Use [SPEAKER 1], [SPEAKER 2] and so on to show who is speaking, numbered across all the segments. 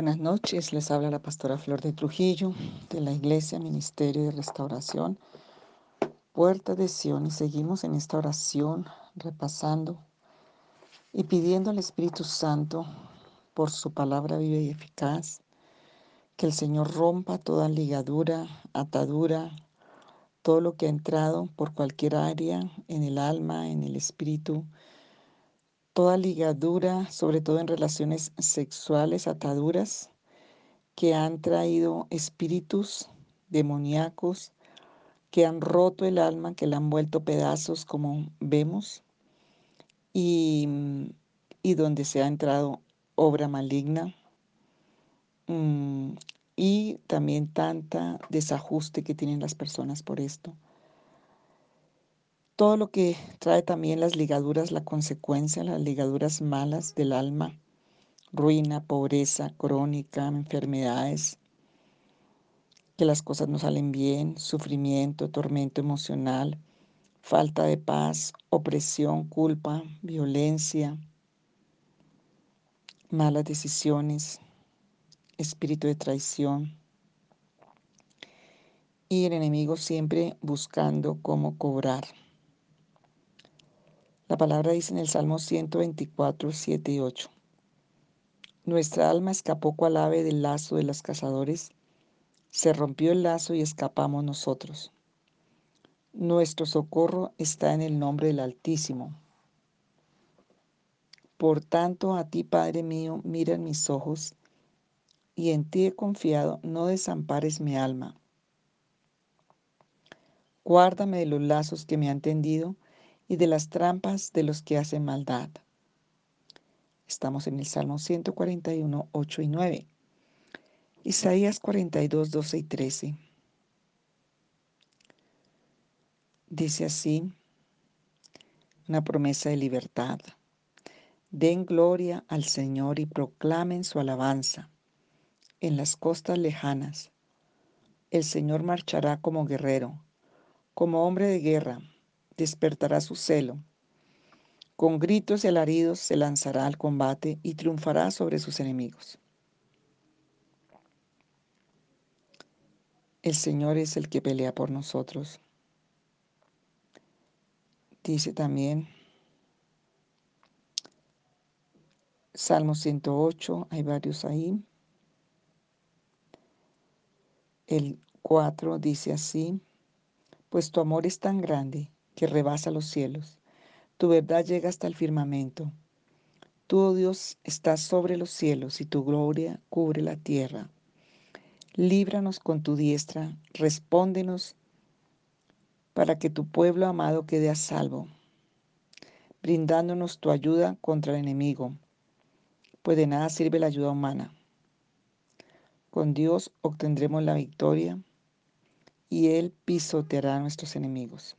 [SPEAKER 1] Buenas noches, les habla la pastora Flor de Trujillo de la Iglesia Ministerio de Restauración, Puerta de Sion y seguimos en esta oración repasando y pidiendo al Espíritu Santo por su palabra viva y eficaz que el Señor rompa toda ligadura, atadura, todo lo que ha entrado por cualquier área en el alma, en el espíritu, toda ligadura, sobre todo en relaciones sexuales, ataduras que han traído espíritus demoníacos, que han roto el alma, que la han vuelto pedazos, como vemos, y, y donde se ha entrado obra maligna, mm, y también tanta desajuste que tienen las personas por esto. Todo lo que trae también las ligaduras, la consecuencia, las ligaduras malas del alma, ruina, pobreza crónica, enfermedades, que las cosas no salen bien, sufrimiento, tormento emocional, falta de paz, opresión, culpa, violencia, malas decisiones, espíritu de traición. Y el enemigo siempre buscando cómo cobrar. La palabra dice en el Salmo 124, 7 y 8. Nuestra alma escapó cual ave del lazo de los cazadores. Se rompió el lazo y escapamos nosotros. Nuestro socorro está en el nombre del Altísimo. Por tanto, a ti, Padre mío, miran mis ojos, y en ti he confiado, no desampares mi alma. Guárdame de los lazos que me han tendido y de las trampas de los que hacen maldad. Estamos en el Salmo 141, 8 y 9. Isaías 42, 12 y 13. Dice así, una promesa de libertad. Den gloria al Señor y proclamen su alabanza en las costas lejanas. El Señor marchará como guerrero, como hombre de guerra despertará su celo. Con gritos y alaridos se lanzará al combate y triunfará sobre sus enemigos. El Señor es el que pelea por nosotros. Dice también Salmo 108, hay varios ahí. El 4 dice así, pues tu amor es tan grande que rebasa los cielos. Tu verdad llega hasta el firmamento. Tú, oh Dios, estás sobre los cielos y tu gloria cubre la tierra. Líbranos con tu diestra, respóndenos para que tu pueblo amado quede a salvo, brindándonos tu ayuda contra el enemigo, pues de nada sirve la ayuda humana. Con Dios obtendremos la victoria y Él pisoteará a nuestros enemigos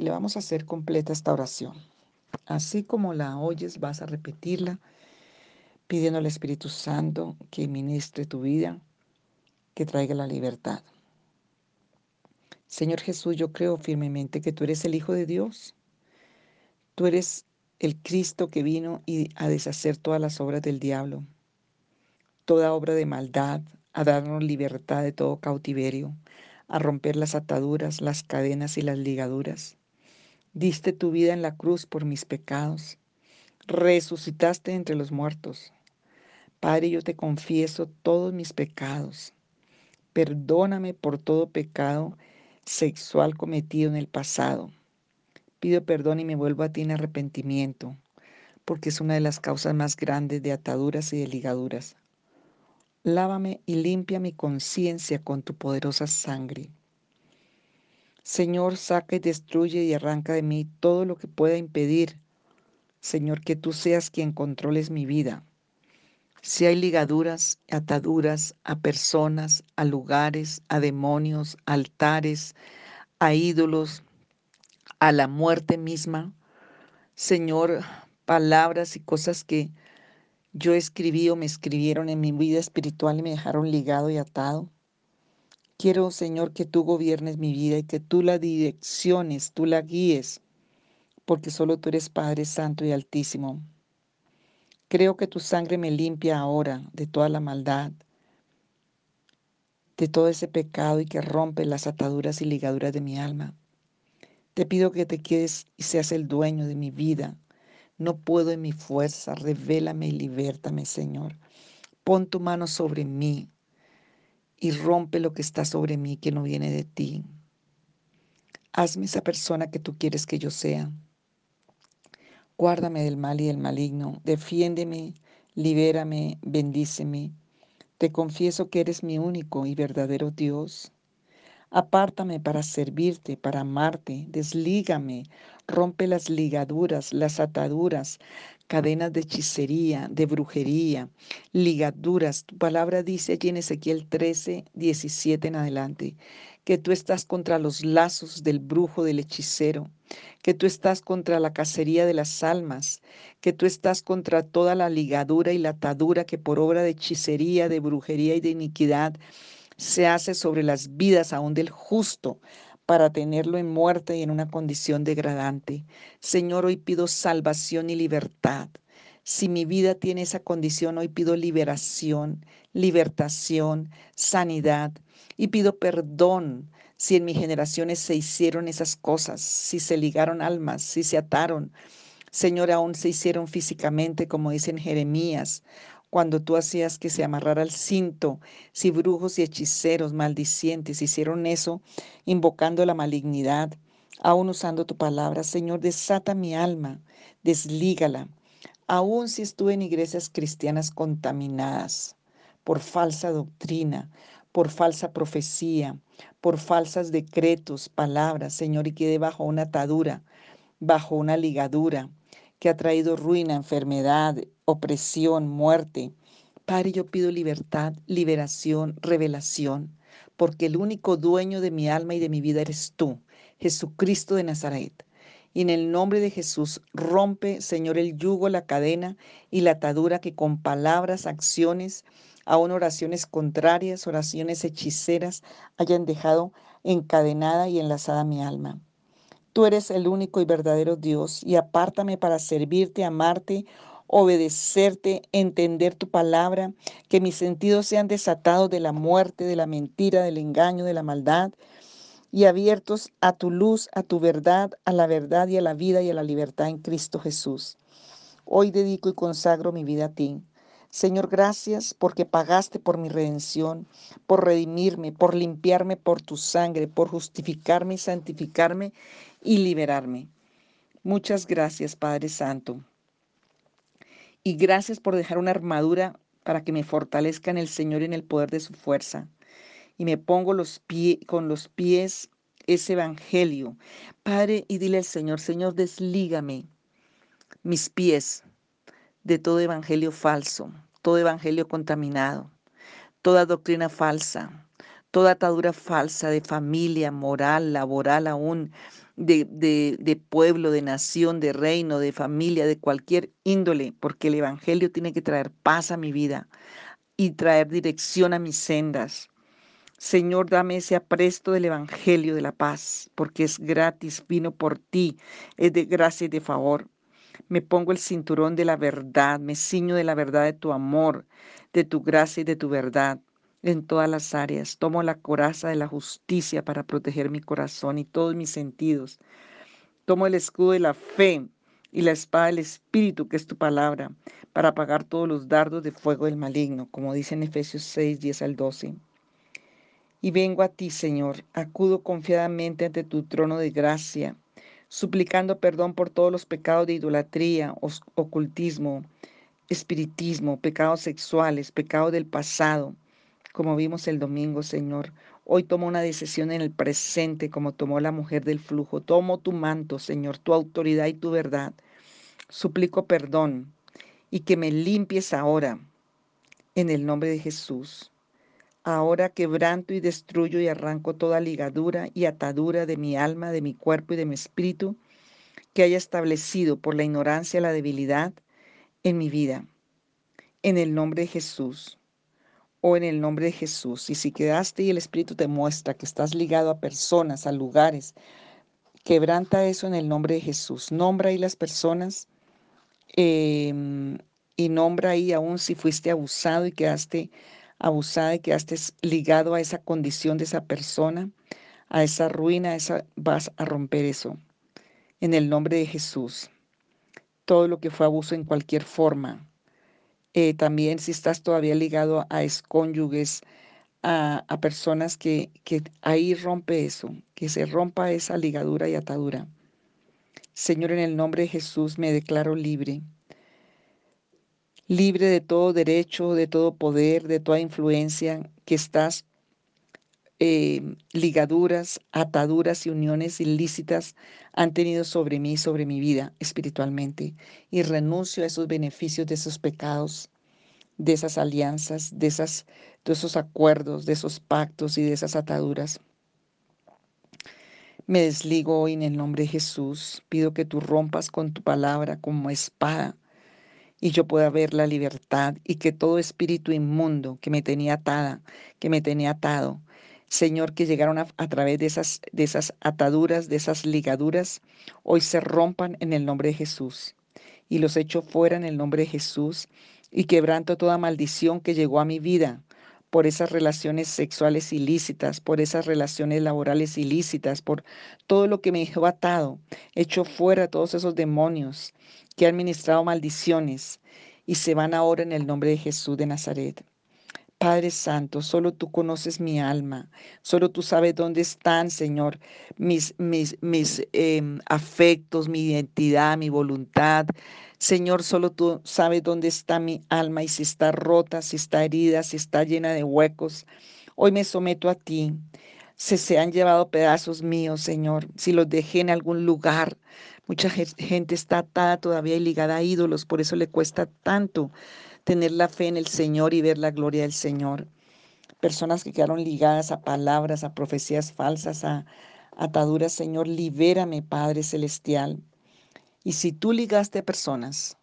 [SPEAKER 1] y le vamos a hacer completa esta oración. Así como la oyes, vas a repetirla pidiendo al Espíritu Santo que ministre tu vida, que traiga la libertad. Señor Jesús, yo creo firmemente que tú eres el Hijo de Dios. Tú eres el Cristo que vino y a deshacer todas las obras del diablo, toda obra de maldad, a darnos libertad de todo cautiverio, a romper las ataduras, las cadenas y las ligaduras. Diste tu vida en la cruz por mis pecados. Resucitaste entre los muertos. Padre, yo te confieso todos mis pecados. Perdóname por todo pecado sexual cometido en el pasado. Pido perdón y me vuelvo a ti en arrepentimiento, porque es una de las causas más grandes de ataduras y de ligaduras. Lávame y limpia mi conciencia con tu poderosa sangre. Señor, saca y destruye y arranca de mí todo lo que pueda impedir, Señor, que tú seas quien controles mi vida. Si hay ligaduras, ataduras a personas, a lugares, a demonios, altares, a ídolos, a la muerte misma, Señor, palabras y cosas que yo escribí o me escribieron en mi vida espiritual y me dejaron ligado y atado. Quiero, Señor, que tú gobiernes mi vida y que tú la direcciones, tú la guíes, porque solo tú eres Padre Santo y Altísimo. Creo que tu sangre me limpia ahora de toda la maldad, de todo ese pecado y que rompe las ataduras y ligaduras de mi alma. Te pido que te quedes y seas el dueño de mi vida. No puedo en mi fuerza, revélame y libértame, Señor. Pon tu mano sobre mí y rompe lo que está sobre mí que no viene de ti. Hazme esa persona que tú quieres que yo sea. Guárdame del mal y del maligno, defiéndeme, libérame, bendíceme. Te confieso que eres mi único y verdadero Dios. Apártame para servirte, para amarte, deslígame, rompe las ligaduras, las ataduras, cadenas de hechicería, de brujería, ligaduras. Tu palabra dice allí en Ezequiel 13, 17 en adelante, que tú estás contra los lazos del brujo, del hechicero, que tú estás contra la cacería de las almas, que tú estás contra toda la ligadura y la atadura que por obra de hechicería, de brujería y de iniquidad se hace sobre las vidas aún del justo para tenerlo en muerte y en una condición degradante. Señor, hoy pido salvación y libertad. Si mi vida tiene esa condición, hoy pido liberación, libertación, sanidad y pido perdón si en mis generaciones se hicieron esas cosas, si se ligaron almas, si se ataron. Señor, aún se hicieron físicamente, como dice en Jeremías, cuando tú hacías que se amarrara el cinto, si brujos y hechiceros maldicientes hicieron eso, invocando la malignidad, aún usando tu palabra, Señor, desata mi alma, deslígala, aún si estuve en iglesias cristianas contaminadas por falsa doctrina, por falsa profecía, por falsas decretos, palabras, Señor, y quede bajo una atadura, bajo una ligadura que ha traído ruina, enfermedad, opresión, muerte. Padre, yo pido libertad, liberación, revelación, porque el único dueño de mi alma y de mi vida eres tú, Jesucristo de Nazaret. Y en el nombre de Jesús, rompe, Señor, el yugo, la cadena y la atadura que con palabras, acciones, aún oraciones contrarias, oraciones hechiceras, hayan dejado encadenada y enlazada mi alma. Tú eres el único y verdadero Dios y apártame para servirte, amarte, obedecerte, entender tu palabra, que mis sentidos sean desatados de la muerte, de la mentira, del engaño, de la maldad y abiertos a tu luz, a tu verdad, a la verdad y a la vida y a la libertad en Cristo Jesús. Hoy dedico y consagro mi vida a ti. Señor, gracias porque pagaste por mi redención, por redimirme, por limpiarme por tu sangre, por justificarme y santificarme y liberarme. Muchas gracias, Padre Santo. Y gracias por dejar una armadura para que me fortalezca en el Señor y en el poder de su fuerza. Y me pongo los con los pies ese evangelio. Padre, y dile al Señor, Señor, deslígame mis pies de todo evangelio falso, todo evangelio contaminado, toda doctrina falsa, toda atadura falsa de familia, moral, laboral aún, de, pueblo, de nación, de reino, de familia, de cualquier índole, porque el Evangelio tiene que traer paz a mi vida y traer dirección a mis sendas. Señor, dame ese apresto del Evangelio de la paz, porque es gratis, vino por ti, es de gracia y de favor. Me pongo el cinturón de la verdad, me ciño de la verdad de tu amor, de tu gracia y de tu verdad en todas las áreas. Tomo la coraza de la justicia para proteger mi corazón y todos mis sentidos. Tomo el escudo de la fe y la espada del Espíritu, que es tu palabra, para apagar todos los dardos de fuego del maligno, como dice en Efesios 6, 10 al 12. Y vengo a ti, Señor, acudo confiadamente ante tu trono de gracia, suplicando perdón por todos los pecados de idolatría, ocultismo, espiritismo, pecados sexuales, pecados del pasado, como vimos el domingo, Señor. Hoy tomo una decisión en el presente, como tomó la mujer del flujo. Tomo tu manto, Señor, tu autoridad y tu verdad. Suplico perdón y que me limpies ahora, en el nombre de Jesús. Ahora quebranto y destruyo y arranco toda ligadura y atadura de mi alma, de mi cuerpo y de mi espíritu que haya establecido por la ignorancia, la debilidad en mi vida. En el nombre de Jesús o en el nombre de Jesús. Y si quedaste y el Espíritu te muestra que estás ligado a personas, a lugares, quebranta eso en el nombre de Jesús. Nombra ahí las personas em, y nombra ahí aún si fuiste abusado y quedaste abusada y quedaste ligado a esa condición de esa persona, a esa ruina, esa, vas a romper eso. En el nombre de Jesús. Todo lo que fue abuso en cualquier forma. Eh, también si estás todavía ligado a excónyuges, a, a personas que, que ahí rompe eso, que se rompa esa ligadura y atadura. Señor, en el nombre de Jesús me declaro libre libre de todo derecho, de todo poder, de toda influencia, que estás eh, ligaduras, ataduras y uniones ilícitas han tenido sobre mí, sobre mi vida espiritualmente. Y renuncio a esos beneficios de esos pecados, de esas alianzas, de, esas, de esos acuerdos, de esos pactos y de esas ataduras. Me desligo hoy en el nombre de Jesús. Pido que tú rompas con tu palabra como espada y yo pueda ver la libertad y que todo espíritu inmundo que me tenía atada, que me tenía atado, Señor, que llegaron a, través de esas, de esas ataduras, de esas ligaduras, hoy se rompan en el nombre de Jesús. Y los echo fuera en el nombre de Jesús y quebranto toda maldición que llegó a mi vida por esas relaciones sexuales ilícitas, por esas relaciones laborales ilícitas, por todo lo que me dejó atado. Echo fuera todos esos demonios que han ministrado maldiciones y se van ahora en el nombre de Jesús de Nazaret. Padre Santo, solo tú conoces mi alma, solo tú sabes dónde están, Señor, mis, mis, mis em, afectos, mi identidad, mi voluntad. Señor, solo tú sabes dónde está mi alma y si está rota, si está herida, si está llena de huecos. Hoy me someto a ti. Si se han llevado pedazos míos, Señor, si los dejé en algún lugar, Mucha gente está atada todavía y ligada a ídolos, por eso le cuesta tanto tener la fe en el Señor y ver la gloria del Señor. Personas que quedaron ligadas a palabras, a profecías falsas, a ataduras, Señor, libérame, Padre Celestial. Y si tú ligaste a personas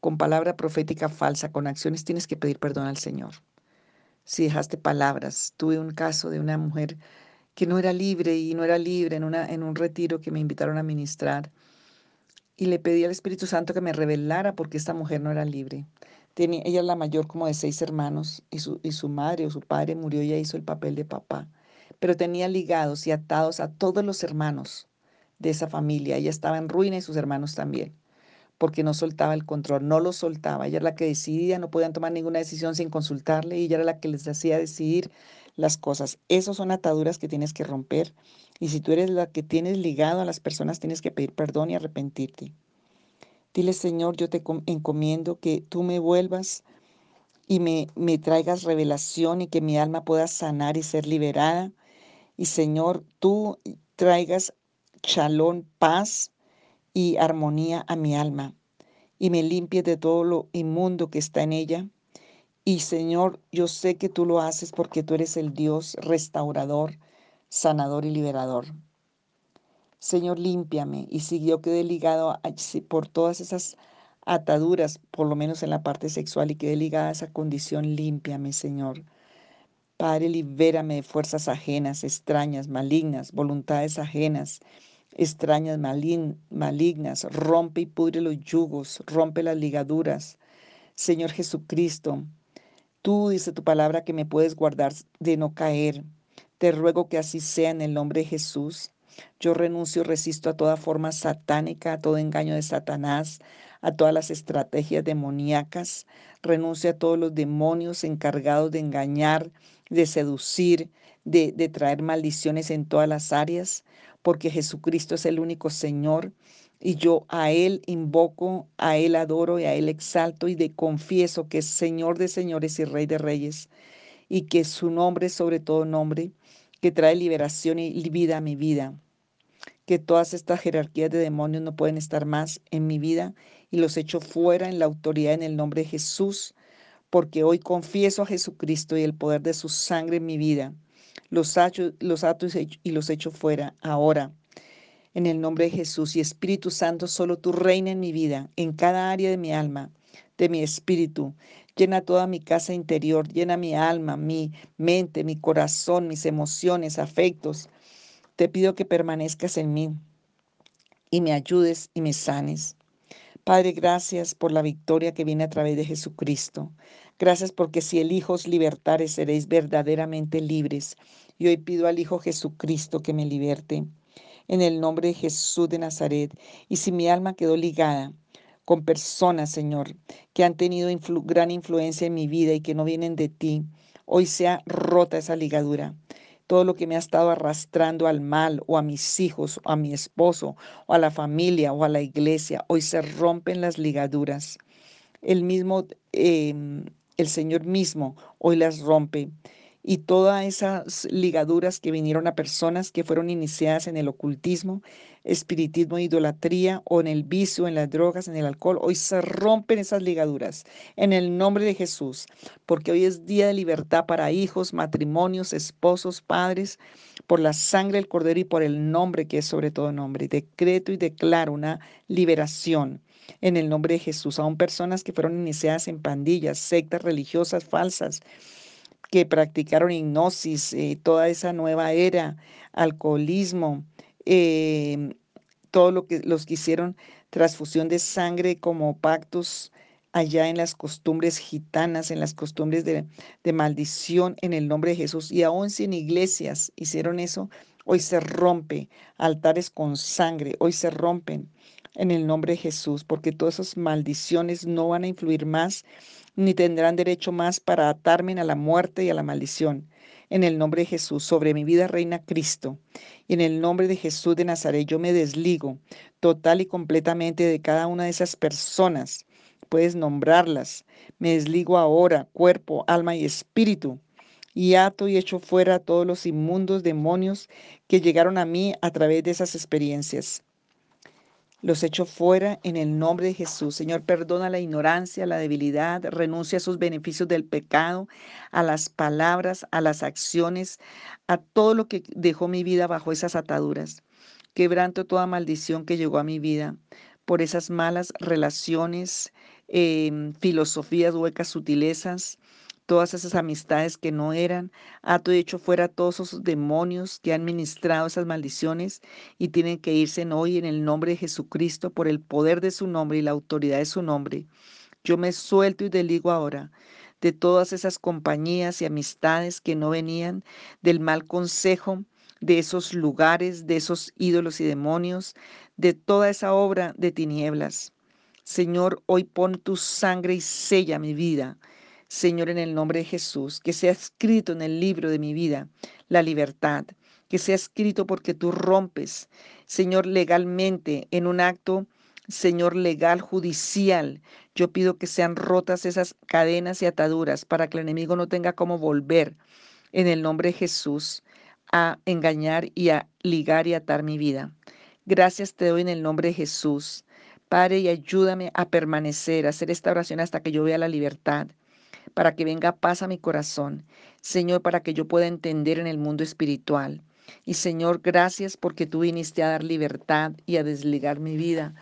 [SPEAKER 1] con palabra profética falsa, con acciones, tienes que pedir perdón al Señor. Si dejaste palabras, tuve un caso de una mujer que no era libre y no era libre en, una, en un retiro que me invitaron a ministrar. Y le pedí al Espíritu Santo que me revelara porque esta mujer no era libre. Ella es la mayor como de seis hermanos y su, y su madre o su padre murió y ella hizo el papel de papá. Pero tenía ligados y atados a todos los hermanos de esa familia. Ella estaba en ruina y sus hermanos también porque no soltaba el control, no lo soltaba. Ella era la que decidía, no podían tomar ninguna decisión sin consultarle y ella era la que les hacía decidir las cosas. Esas son ataduras que tienes que romper. Y si tú eres la que tienes ligado a las personas, tienes que pedir perdón y arrepentirte. Dile, Señor, yo te encomiendo que tú me vuelvas y me, me traigas revelación y que mi alma pueda sanar y ser liberada. Y Señor, tú traigas chalón, paz y armonía a mi alma y me limpies de todo lo inmundo que está en ella y Señor, yo sé que tú lo haces porque tú eres el Dios restaurador, sanador y liberador. Señor, límpiame. Y si yo quedé ligado por todas esas ataduras, por lo menos en la parte sexual, y quedé ligada a esa condición, límpiame, Señor. Padre, libérame de fuerzas ajenas, extrañas, malignas, voluntades ajenas, extrañas, malignas. Rompe y pudre los yugos, rompe las ligaduras. Señor Jesucristo, Tú, dice tu palabra, que me puedes guardar de no caer. Te ruego que así sea en el nombre de Jesús. Yo renuncio, resisto a toda forma satánica, a todo engaño de Satanás, a todas las estrategias demoníacas. Renuncio a todos los demonios encargados de engañar, de seducir, de, de traer maldiciones en todas las áreas, porque Jesucristo es el único Señor y yo a Él invoco, a Él adoro y a Él exalto y de confieso que es Señor de señores y Rey de reyes y que su nombre sobre todo nombre, que trae liberación y vida a mi vida. Que todas estas jerarquías de demonios no pueden estar más en mi vida y los echo fuera en la autoridad en el nombre de Jesús, porque hoy confieso a Jesucristo y el poder de su sangre en mi vida. Los, ato, y los echo fuera ahora en el nombre de Jesús y Espíritu Santo, solo tú reina en mi vida, en cada área de mi alma, de mi espíritu. Llena toda mi casa interior, llena mi alma, mi mente, mi corazón, mis emociones, afectos. Te pido que permanezcas en mí y me ayudes y me sanes. Padre, gracias por la victoria que viene a través de Jesucristo. Gracias porque si el Hijo os libertare, seréis verdaderamente libres. Y hoy pido al Hijo Jesucristo que me liberte. En el nombre de Jesús de Nazaret. Y si mi alma quedó ligada con personas, Señor, que han tenido gran influencia en mi vida y que no vienen de ti, hoy sea rota esa ligadura todo lo que me ha estado arrastrando al mal o a mis hijos o a mi esposo o a la familia o a la iglesia, hoy se rompen las ligaduras. El mismo, em, el Señor mismo hoy las rompe y todas esas ligaduras que vinieron a personas que fueron iniciadas en el ocultismo, espiritismo, idolatría o en el vicio, en las drogas, en el alcohol, hoy se rompen esas ligaduras en el nombre de Jesús, porque hoy es día de libertad para hijos, matrimonios, esposos, padres, por la sangre del Cordero y por el nombre que es sobre todo nombre. Decreto y declaro una liberación en el nombre de Jesús. Aún personas que fueron iniciadas en pandillas, sectas religiosas falsas, que practicaron hipnosis, eh, toda esa nueva era, alcoholismo, eh, todo lo que los que hicieron transfusión de sangre como pactos allá en las costumbres gitanas, en las costumbres de, maldición en el nombre de Jesús. Y aún si en iglesias hicieron eso, hoy se rompe. Altares con sangre, hoy se rompen en el nombre de Jesús, porque todas esas maldiciones no van a influir más ni tendrán derecho más para atarme a la muerte y a la maldición. En el nombre de Jesús, sobre mi vida reina Cristo. Y en el nombre de Jesús de Nazaret, yo me desligo total y completamente de cada una de esas personas. Puedes nombrarlas. Me desligo ahora, cuerpo, alma y espíritu. Y ato y echo fuera a todos los inmundos demonios que llegaron a mí a través de esas experiencias. Los echo fuera en el nombre de Jesús. Señor, perdona la ignorancia, la debilidad, renuncia a sus beneficios del pecado, a las palabras, a las acciones, a todo lo que dejó mi vida bajo esas ataduras. Quebranto toda maldición que llegó a mi vida por esas malas relaciones, em, filosofías huecas, sutilezas, todas esas amistades que no eran, ato y hecho fuera todos esos demonios que han ministrado esas maldiciones y tienen que irse hoy en el nombre de Jesucristo por el poder de su nombre y la autoridad de su nombre. Yo me suelto y deligo ahora de todas esas compañías y amistades que no venían del mal consejo, de esos lugares, de esos ídolos y demonios, de toda esa obra de tinieblas. Señor, hoy pon tu sangre y sella mi vida Señor, en el nombre de Jesús, que sea escrito en el libro de mi vida la libertad, que sea escrito porque tú rompes, Señor, legalmente en un acto, Señor, legal, judicial. Yo pido que sean rotas esas cadenas y ataduras para que el enemigo no tenga cómo volver en el nombre de Jesús a engañar y a ligar y atar mi vida. Gracias te doy en el nombre de Jesús. Padre, y ayúdame a permanecer, a hacer esta oración hasta que yo vea la libertad para que venga paz a mi corazón. Señor, para que yo pueda entender en el mundo espiritual. Y Señor, gracias porque tú viniste a dar libertad y a desligar mi vida.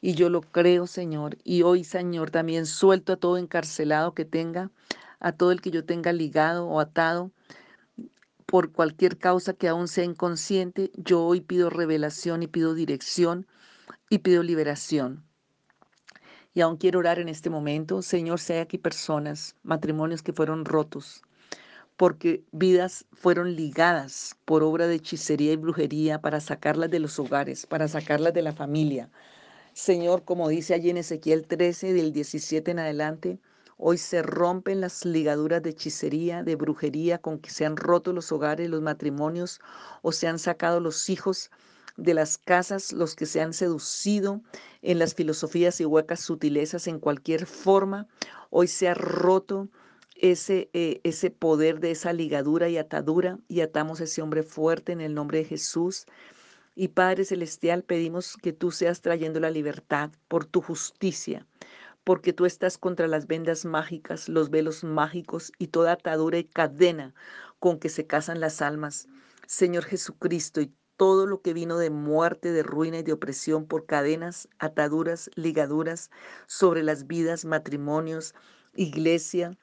[SPEAKER 1] Y yo lo creo, Señor. Y hoy, Señor, también suelto a todo encarcelado que tenga, a todo el que yo tenga ligado o atado por cualquier causa que aún sea inconsciente. Yo hoy pido revelación y pido dirección y pido liberación. Y aún quiero orar en este momento, Señor, si hay aquí personas, matrimonios que fueron rotos, porque vidas fueron ligadas por obra de hechicería y brujería para sacarlas de los hogares, para sacarlas de la familia. Señor, como dice allí en Ezequiel 13, del 17 en adelante, hoy se rompen las ligaduras de hechicería, de brujería con que se han roto los hogares, los matrimonios o se han sacado los hijos de las casas, los que se han seducido en las filosofías y huecas sutilezas en cualquier forma, hoy se ha roto ese, eh, ese poder de esa ligadura y atadura y atamos a ese hombre fuerte en el nombre de Jesús. Y Padre Celestial, pedimos que tú seas trayendo la libertad por tu justicia, porque tú estás contra las vendas mágicas, los velos mágicos y toda atadura y cadena con que se casan las almas. Señor Jesucristo, y todo lo que vino de muerte, de ruina y de opresión por cadenas, ataduras, ligaduras sobre las vidas, matrimonios, iglesia,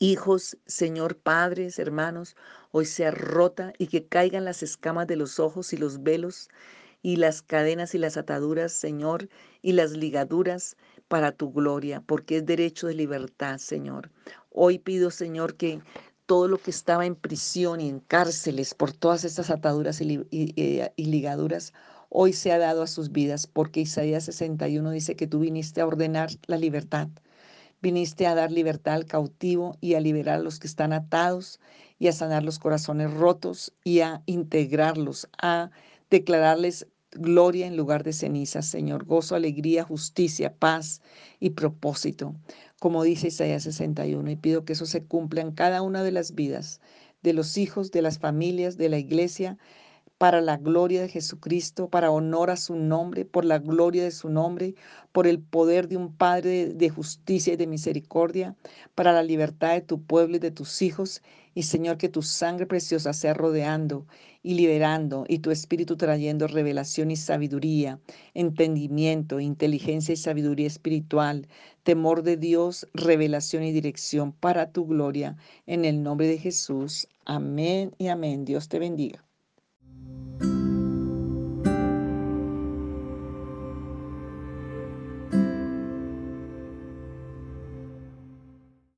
[SPEAKER 1] hijos, Señor, padres, hermanos, hoy sea rota y que caigan las escamas de los ojos y los velos y las cadenas y las ataduras, Señor, y las ligaduras para tu gloria, porque es derecho de libertad, Señor. Hoy pido, Señor, que todo lo que estaba en prisión y en cárceles por todas estas ataduras y, y ligaduras, hoy se ha dado a sus vidas, porque Isaías 61 dice que tú viniste a ordenar la libertad. Viniste a dar libertad al cautivo y a liberar a los que están atados y a sanar los corazones rotos y a integrarlos, a declararles gloria en lugar de cenizas, Señor, gozo, alegría, justicia, paz y propósito, como dice Isaías 61, y pido que eso se cumpla en cada una de las vidas de los hijos, de las familias, de la iglesia, para la gloria de Jesucristo, para honor a su nombre, por la gloria de su nombre, por el poder de un Padre de justicia y de misericordia, para la libertad de tu pueblo y de tus hijos. Y Señor, que tu sangre preciosa sea rodeando y liberando y tu espíritu trayendo revelación y sabiduría, entendimiento, inteligencia y sabiduría espiritual, temor de Dios, revelación y dirección para tu gloria. En el nombre de Jesús. Amén y amén. Dios te bendiga.